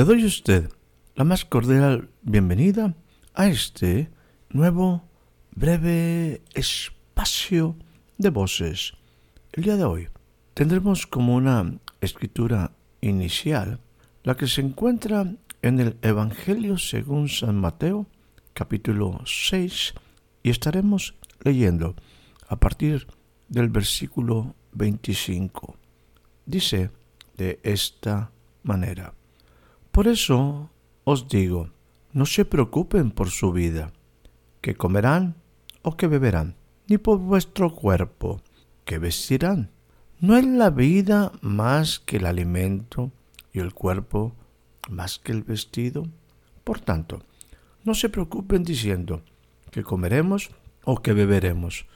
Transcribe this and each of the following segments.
Le doy a usted la más cordial bienvenida a este nuevo breve espacio de voces. El día de hoy tendremos como una escritura inicial la que se encuentra en el Evangelio según San Mateo capítulo 6 y estaremos leyendo a partir del versículo 25. Dice de esta manera. Por eso os digo, no se preocupen por su vida, que comerán o que beberán, ni por vuestro cuerpo, que vestirán. ¿No es la vida más que el alimento y el cuerpo más que el vestido? Por tanto, no se preocupen diciendo que comeremos o que beberemos,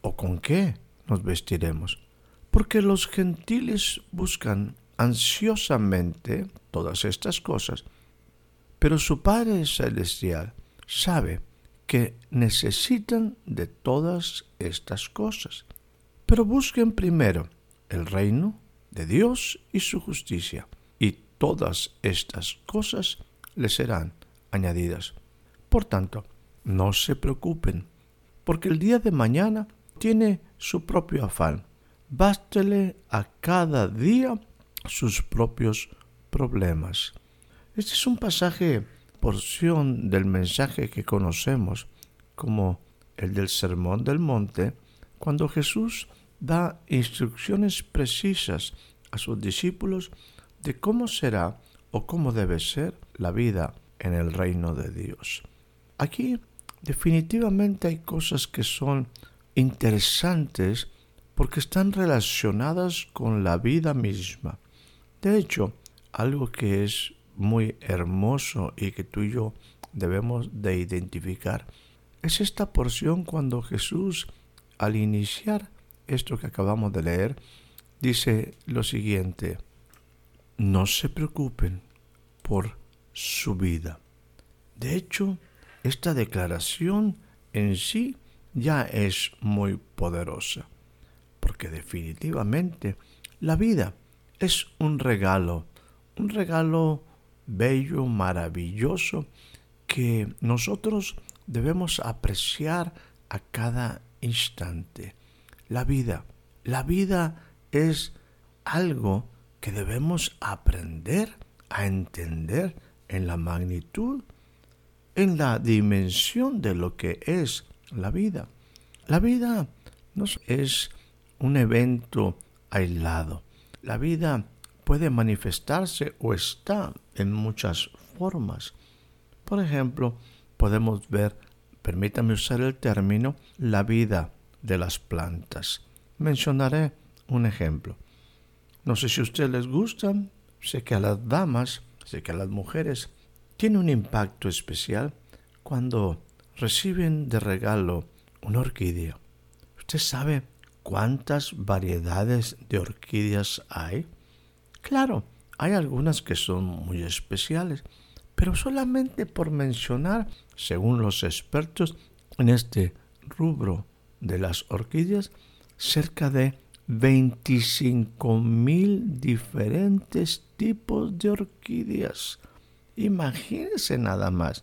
o con qué nos vestiremos, porque los gentiles buscan ansiosamente todas estas cosas, pero su Padre Celestial sabe que necesitan de todas estas cosas. Pero busquen primero el reino de Dios y su justicia, y todas estas cosas les serán añadidas. Por tanto, no se preocupen, porque el día de mañana tiene su propio afán. Bástele a cada día sus propios problemas. Este es un pasaje, porción del mensaje que conocemos como el del Sermón del Monte, cuando Jesús da instrucciones precisas a sus discípulos de cómo será o cómo debe ser la vida en el reino de Dios. Aquí definitivamente hay cosas que son interesantes porque están relacionadas con la vida misma. De hecho, algo que es muy hermoso y que tú y yo debemos de identificar es esta porción cuando Jesús, al iniciar esto que acabamos de leer, dice lo siguiente, no se preocupen por su vida. De hecho, esta declaración en sí ya es muy poderosa, porque definitivamente la vida es un regalo, un regalo bello, maravilloso, que nosotros debemos apreciar a cada instante. La vida, la vida es algo que debemos aprender a entender en la magnitud, en la dimensión de lo que es la vida. La vida no es un evento aislado. La vida puede manifestarse o está en muchas formas. Por ejemplo, podemos ver, permítame usar el término, la vida de las plantas. Mencionaré un ejemplo. No sé si a ustedes les gustan, sé que a las damas, sé que a las mujeres tiene un impacto especial cuando reciben de regalo una orquídea. ¿Usted sabe cuántas variedades de orquídeas hay? Claro, hay algunas que son muy especiales, pero solamente por mencionar, según los expertos en este rubro de las orquídeas, cerca de 25 mil diferentes tipos de orquídeas. Imagínese nada más.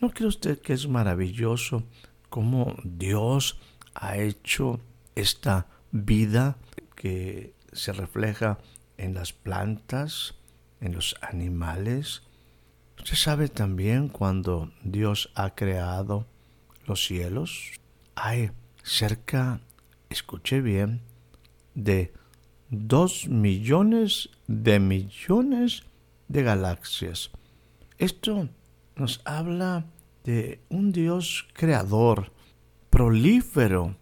¿No cree usted que es maravilloso cómo Dios ha hecho esta vida que se refleja en las plantas, en los animales. Usted sabe también cuando Dios ha creado los cielos, hay cerca, escuche bien, de dos millones de millones de galaxias. Esto nos habla de un Dios creador, prolífero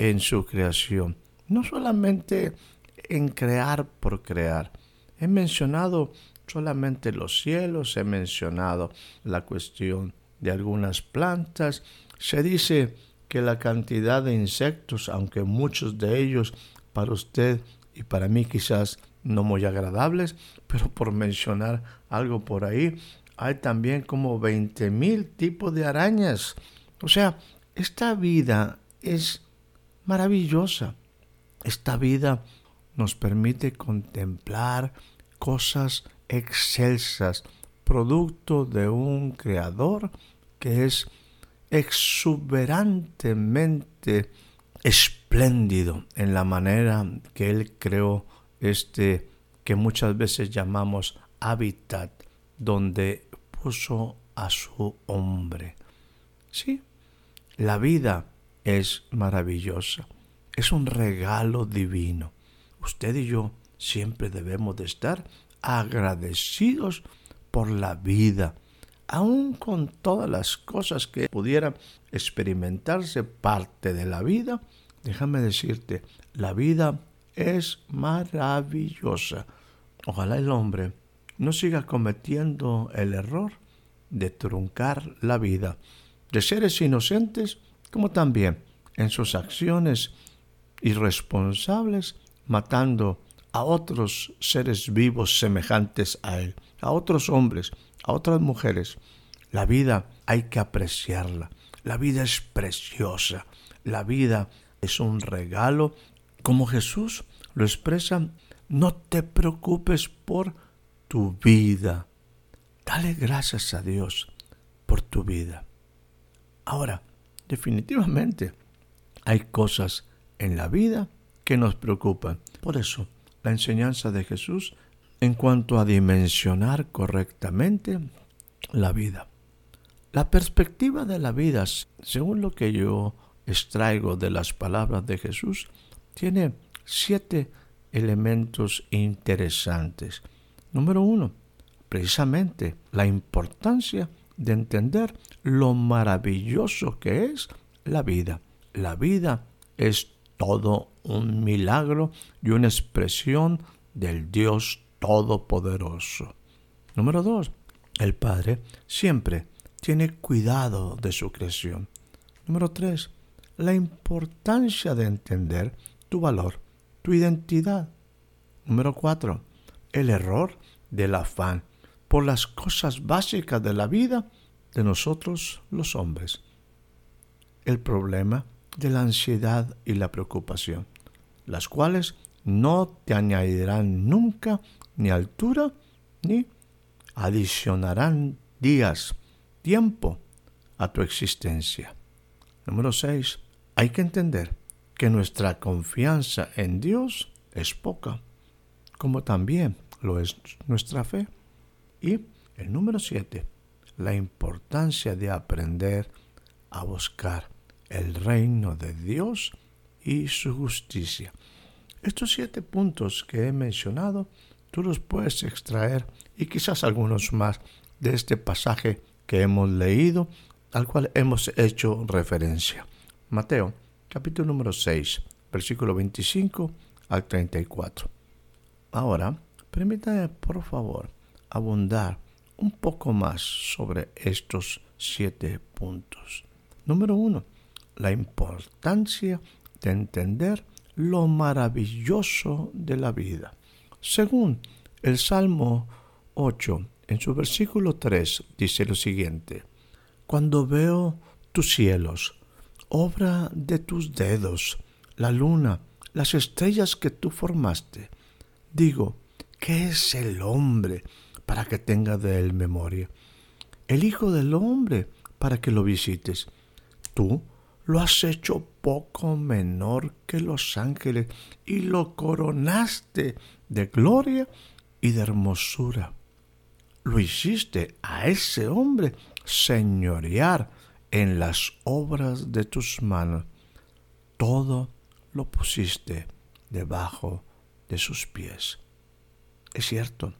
en su creación, no solamente en crear por crear. He mencionado solamente los cielos, he mencionado la cuestión de algunas plantas. Se dice que la cantidad de insectos, aunque muchos de ellos para usted y para mí quizás no muy agradables, pero por mencionar algo por ahí, hay también como 20 mil tipos de arañas. O sea, esta vida es maravillosa. Esta vida nos permite contemplar cosas excelsas, producto de un creador que es exuberantemente espléndido en la manera que él creó este que muchas veces llamamos hábitat donde puso a su hombre. Sí, la vida es maravillosa, es un regalo divino. Usted y yo siempre debemos de estar agradecidos por la vida, aun con todas las cosas que pudieran experimentarse parte de la vida, déjame decirte, la vida es maravillosa. Ojalá el hombre no siga cometiendo el error de truncar la vida de seres inocentes como también en sus acciones irresponsables matando a otros seres vivos semejantes a él, a otros hombres, a otras mujeres. La vida hay que apreciarla. La vida es preciosa. La vida es un regalo. Como Jesús lo expresa, no te preocupes por tu vida. Dale gracias a Dios por tu vida. Ahora, definitivamente, hay cosas en la vida que nos preocupan. Por eso, la enseñanza de Jesús en cuanto a dimensionar correctamente la vida. La perspectiva de la vida, según lo que yo extraigo de las palabras de Jesús, tiene siete elementos interesantes. Número uno, precisamente la importancia de entender lo maravilloso que es la vida. La vida es todo un milagro y una expresión del Dios Todopoderoso. Número dos, el Padre siempre tiene cuidado de su creación. Número tres, la importancia de entender tu valor, tu identidad. Número cuatro, el error del afán por las cosas básicas de la vida de nosotros los hombres. El problema de la ansiedad y la preocupación, las cuales no te añadirán nunca ni altura ni adicionarán días, tiempo a tu existencia. Número 6. Hay que entender que nuestra confianza en Dios es poca, como también lo es nuestra fe. Y el número 7. La importancia de aprender a buscar el reino de Dios y su justicia. Estos siete puntos que he mencionado, tú los puedes extraer y quizás algunos más de este pasaje que hemos leído, al cual hemos hecho referencia. Mateo, capítulo número 6, versículo 25 al 34. Ahora, permítame por favor abundar un poco más sobre estos siete puntos. Número uno, la importancia de entender lo maravilloso de la vida. Según el Salmo 8, en su versículo 3, dice lo siguiente, Cuando veo tus cielos, obra de tus dedos, la luna, las estrellas que tú formaste, digo, ¿qué es el hombre para que tenga de él memoria? El Hijo del Hombre para que lo visites. Tú lo has hecho poco menor que los ángeles y lo coronaste de gloria y de hermosura. Lo hiciste a ese hombre señorear en las obras de tus manos. Todo lo pusiste debajo de sus pies. Es cierto,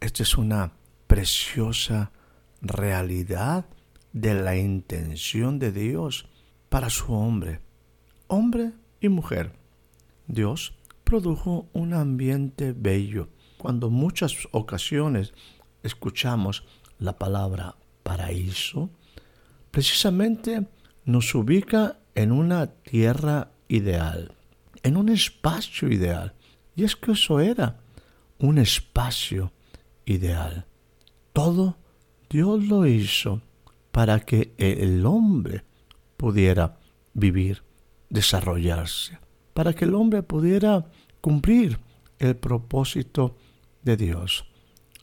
esta es una preciosa realidad de la intención de Dios para su hombre, hombre y mujer. Dios produjo un ambiente bello. Cuando muchas ocasiones escuchamos la palabra paraíso, precisamente nos ubica en una tierra ideal, en un espacio ideal. Y es que eso era un espacio ideal. Todo Dios lo hizo para que el hombre pudiera vivir, desarrollarse, para que el hombre pudiera cumplir el propósito de Dios.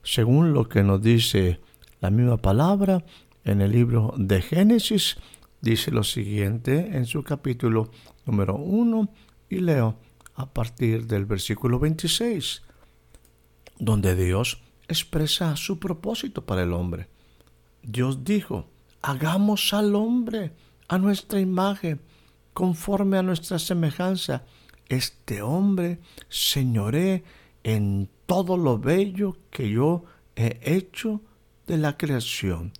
Según lo que nos dice la misma palabra en el libro de Génesis, dice lo siguiente en su capítulo número 1 y leo a partir del versículo 26, donde Dios expresa su propósito para el hombre. Dios dijo, hagamos al hombre a nuestra imagen, conforme a nuestra semejanza. Este hombre señoré en todo lo bello que yo he hecho de la creación.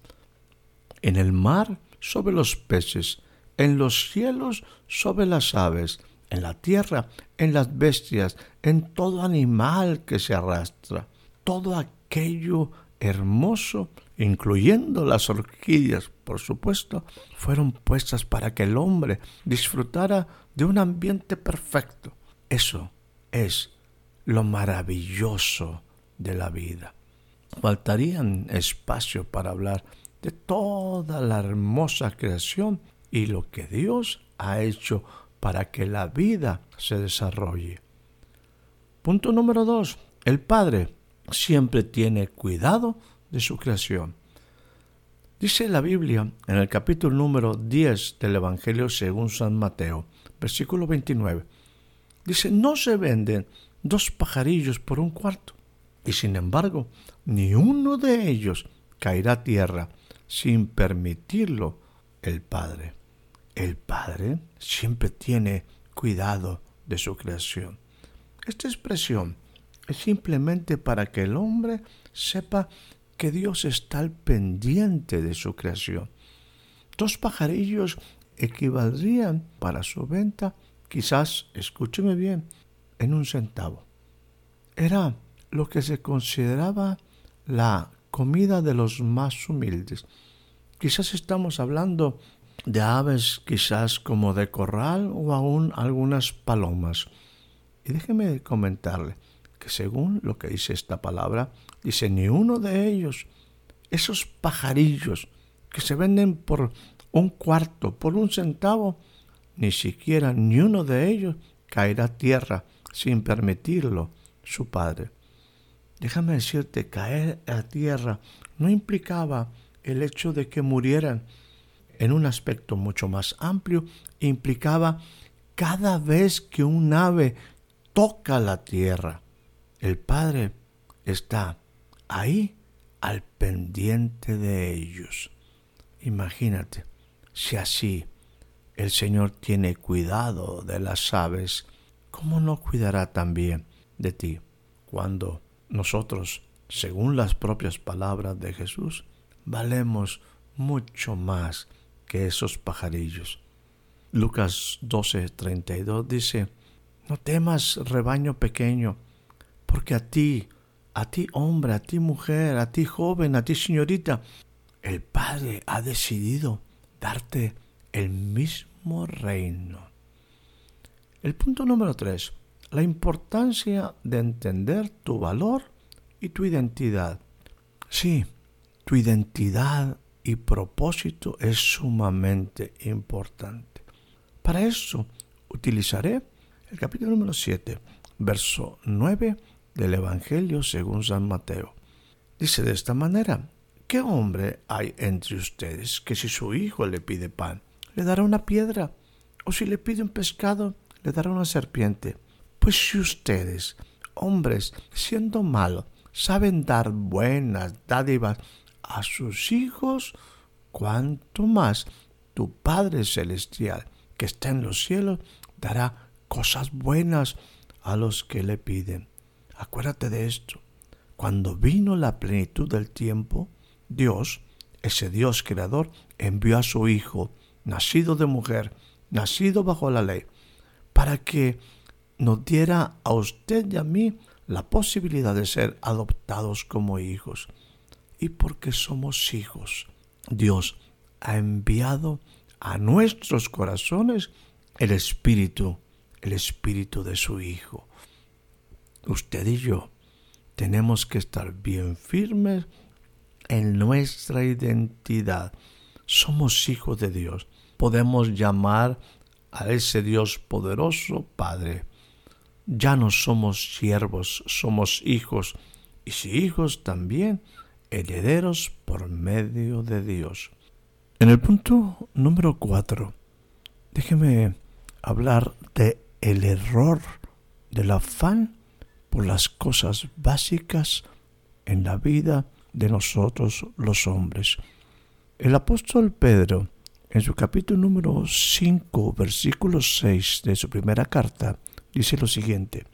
En el mar sobre los peces, en los cielos sobre las aves, en la tierra, en las bestias, en todo animal que se arrastra, todo aquello hermoso, incluyendo las orquídeas, por supuesto, fueron puestas para que el hombre disfrutara de un ambiente perfecto. Eso es lo maravilloso de la vida. Faltarían espacio para hablar de toda la hermosa creación y lo que Dios ha hecho para que la vida se desarrolle. Punto número dos. El Padre siempre tiene cuidado de su creación. Dice la Biblia en el capítulo número 10 del Evangelio según San Mateo, versículo 29. Dice, no se venden dos pajarillos por un cuarto. Y sin embargo, ni uno de ellos caerá a tierra sin permitirlo el Padre. El Padre siempre tiene cuidado de su creación. Esta expresión es simplemente para que el hombre sepa que Dios está al pendiente de su creación. Dos pajarillos equivaldrían para su venta, quizás, escúcheme bien, en un centavo. Era lo que se consideraba la comida de los más humildes. Quizás estamos hablando de aves quizás como de corral o aún algunas palomas. Y déjeme comentarle, que según lo que dice esta palabra, dice, ni uno de ellos, esos pajarillos que se venden por un cuarto, por un centavo, ni siquiera ni uno de ellos caerá a tierra sin permitirlo su padre. Déjame decirte, caer a tierra no implicaba el hecho de que murieran. En un aspecto mucho más amplio, implicaba cada vez que un ave toca la tierra, el Padre está ahí al pendiente de ellos. Imagínate, si así el Señor tiene cuidado de las aves, ¿cómo no cuidará también de ti cuando nosotros, según las propias palabras de Jesús, valemos mucho más que esos pajarillos? Lucas 12:32 dice, no temas rebaño pequeño, porque a ti, a ti hombre, a ti mujer, a ti joven, a ti señorita, el Padre ha decidido darte el mismo reino. El punto número tres, la importancia de entender tu valor y tu identidad. Sí, tu identidad y propósito es sumamente importante. Para eso utilizaré el capítulo número 7, verso 9 del Evangelio según San Mateo. Dice de esta manera, ¿qué hombre hay entre ustedes que si su hijo le pide pan, le dará una piedra? ¿O si le pide un pescado, le dará una serpiente? Pues si ustedes, hombres, siendo malos, saben dar buenas dádivas a sus hijos, cuanto más tu Padre Celestial, que está en los cielos, dará cosas buenas a los que le piden. Acuérdate de esto. Cuando vino la plenitud del tiempo, Dios, ese Dios creador, envió a su Hijo nacido de mujer, nacido bajo la ley, para que nos diera a usted y a mí la posibilidad de ser adoptados como hijos. Y porque somos hijos, Dios ha enviado a nuestros corazones el Espíritu, el Espíritu de su Hijo. Usted y yo tenemos que estar bien firmes en nuestra identidad. Somos hijos de Dios. Podemos llamar a ese Dios poderoso Padre. Ya no somos siervos, somos hijos, y si hijos también, herederos por medio de Dios. En el punto número cuatro, déjeme hablar de el error del afán por las cosas básicas en la vida de nosotros los hombres. El apóstol Pedro, en su capítulo número 5, versículo 6 de su primera carta, dice lo siguiente,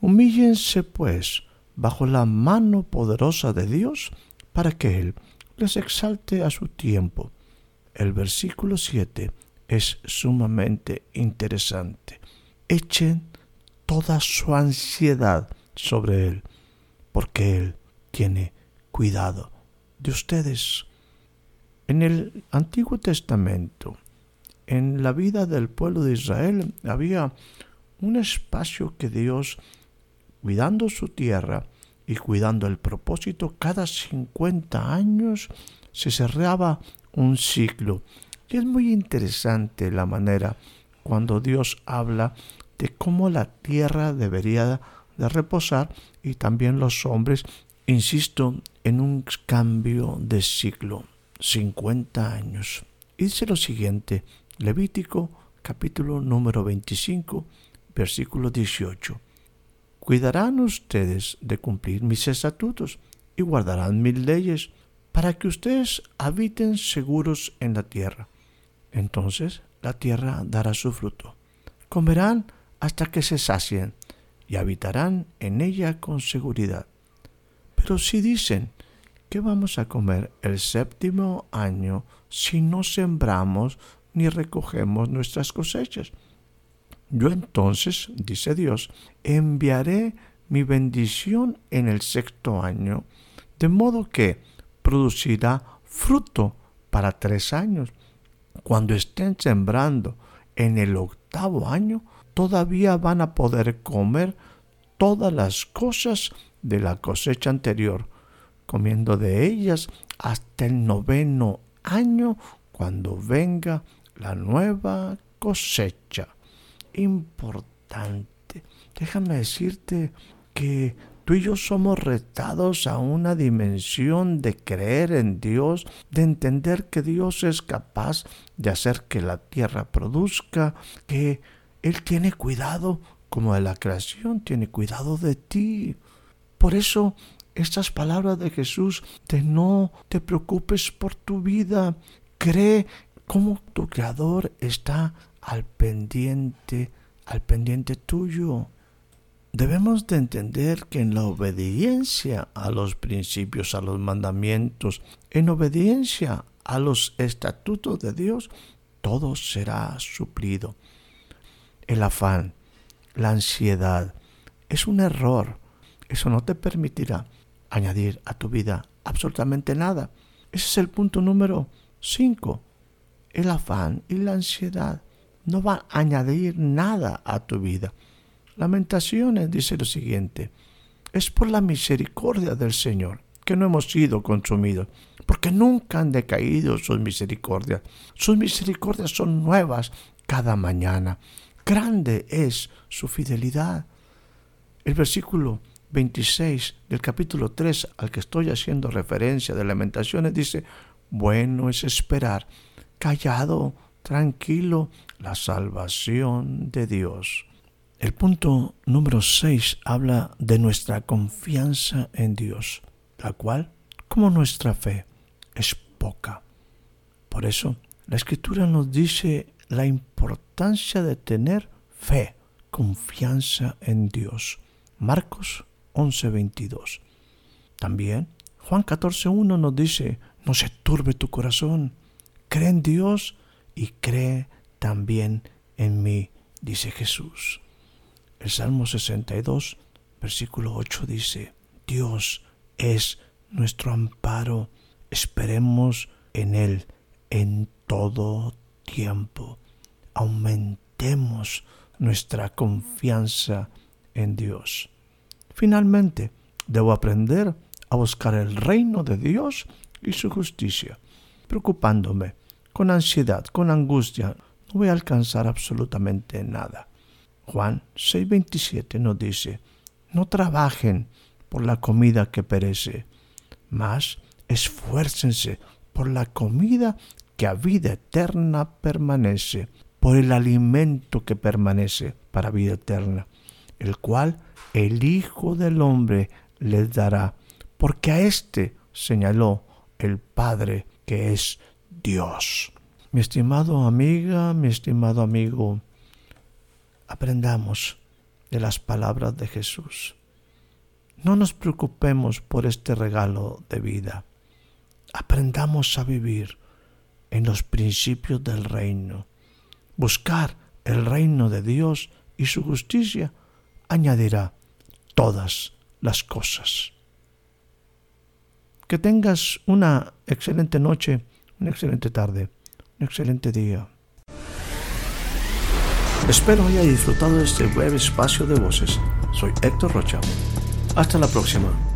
Humíllense pues bajo la mano poderosa de Dios para que Él les exalte a su tiempo. El versículo 7 es sumamente interesante. Echen toda su ansiedad sobre Él, porque Él tiene cuidado de ustedes. En el Antiguo Testamento, en la vida del pueblo de Israel, había un espacio que Dios, cuidando su tierra y cuidando el propósito, cada 50 años se cerraba un ciclo. Y es muy interesante la manera cuando Dios habla de cómo la tierra debería de reposar y también los hombres, insisto, en un cambio de ciclo, 50 años. dice lo siguiente, Levítico capítulo número 25, versículo 18. Cuidarán ustedes de cumplir mis estatutos y guardarán mis leyes para que ustedes habiten seguros en la tierra. Entonces la tierra dará su fruto. Comerán hasta que se sacien y habitarán en ella con seguridad. Pero si dicen, ¿qué vamos a comer el séptimo año si no sembramos ni recogemos nuestras cosechas? Yo entonces, dice Dios, enviaré mi bendición en el sexto año, de modo que producirá fruto para tres años. Cuando estén sembrando en el octavo año, todavía van a poder comer todas las cosas de la cosecha anterior, comiendo de ellas hasta el noveno año cuando venga la nueva cosecha. Importante. Déjame decirte que tú y yo somos retados a una dimensión de creer en Dios, de entender que Dios es capaz de hacer que la tierra produzca, que él tiene cuidado, como de la creación, tiene cuidado de ti. Por eso estas palabras de Jesús de no te preocupes por tu vida, cree cómo tu Creador está al pendiente, al pendiente tuyo. Debemos de entender que en la obediencia a los principios, a los mandamientos, en obediencia a los estatutos de Dios, todo será suplido el afán, la ansiedad. Es un error. Eso no te permitirá añadir a tu vida absolutamente nada. Ese es el punto número 5. El afán y la ansiedad no van a añadir nada a tu vida. Lamentaciones dice lo siguiente. Es por la misericordia del Señor que no hemos sido consumidos, porque nunca han decaído sus misericordias. Sus misericordias son nuevas cada mañana grande es su fidelidad. El versículo 26 del capítulo 3 al que estoy haciendo referencia de lamentaciones dice, bueno es esperar, callado, tranquilo, la salvación de Dios. El punto número 6 habla de nuestra confianza en Dios, la cual, como nuestra fe, es poca. Por eso, la escritura nos dice la importancia de tener fe, confianza en Dios. Marcos 11:22. También Juan 14:1 nos dice, no se turbe tu corazón, cree en Dios y cree también en mí, dice Jesús. El Salmo 62, versículo 8 dice, Dios es nuestro amparo, esperemos en Él en todo tiempo. Aumentemos nuestra confianza en Dios. Finalmente, debo aprender a buscar el reino de Dios y su justicia, preocupándome con ansiedad, con angustia, no voy a alcanzar absolutamente nada. Juan 6:27 nos dice, no trabajen por la comida que perece, mas esfuércense por la comida que a vida eterna permanece, por el alimento que permanece para vida eterna, el cual el Hijo del Hombre les dará, porque a éste señaló el Padre que es Dios. Mi estimado amiga, mi estimado amigo, aprendamos de las palabras de Jesús. No nos preocupemos por este regalo de vida. Aprendamos a vivir en los principios del reino. Buscar el reino de Dios y su justicia añadirá todas las cosas. Que tengas una excelente noche, una excelente tarde excelente día. Espero haya disfrutado de este breve espacio de voces. Soy Héctor Rocha. Hasta la próxima.